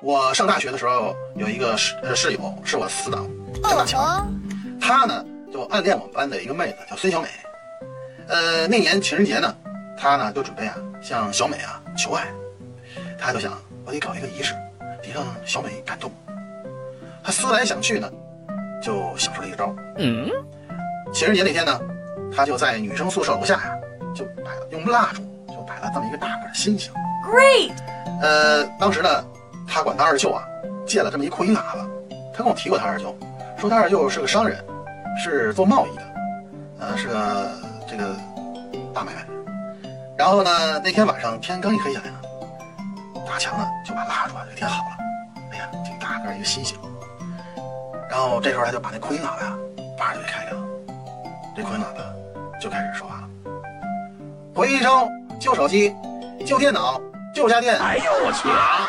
我上大学的时候有一个室呃室友是我死党叫大强，哦，他呢就暗恋我们班的一个妹子叫孙小美。呃，那年情人节呢，他呢就准备啊向小美啊求爱，他就想我得搞一个仪式，得让小美感动。他思来想去呢，就想出了一个招儿。嗯，情人节那天呢，他就在女生宿舍楼下呀、就摆了用蜡烛了这么一个大个的星星。Great，呃，当时呢，他管他二舅啊借了这么一扩音喇叭，他跟我提过他二舅，说他二舅是个商人，是做贸易的，呃，是个这个大买卖。然后呢，那天晚上天刚一黑下来呢，大强呢就把蜡烛啊就点好了，哎呀，挺大个一个星星。然后这时候他就把那扩音喇叭呀，叭就给开开了，这扩音喇叭就开始说话了：回声，旧手机，旧电脑，旧家电。哎呦我去！啊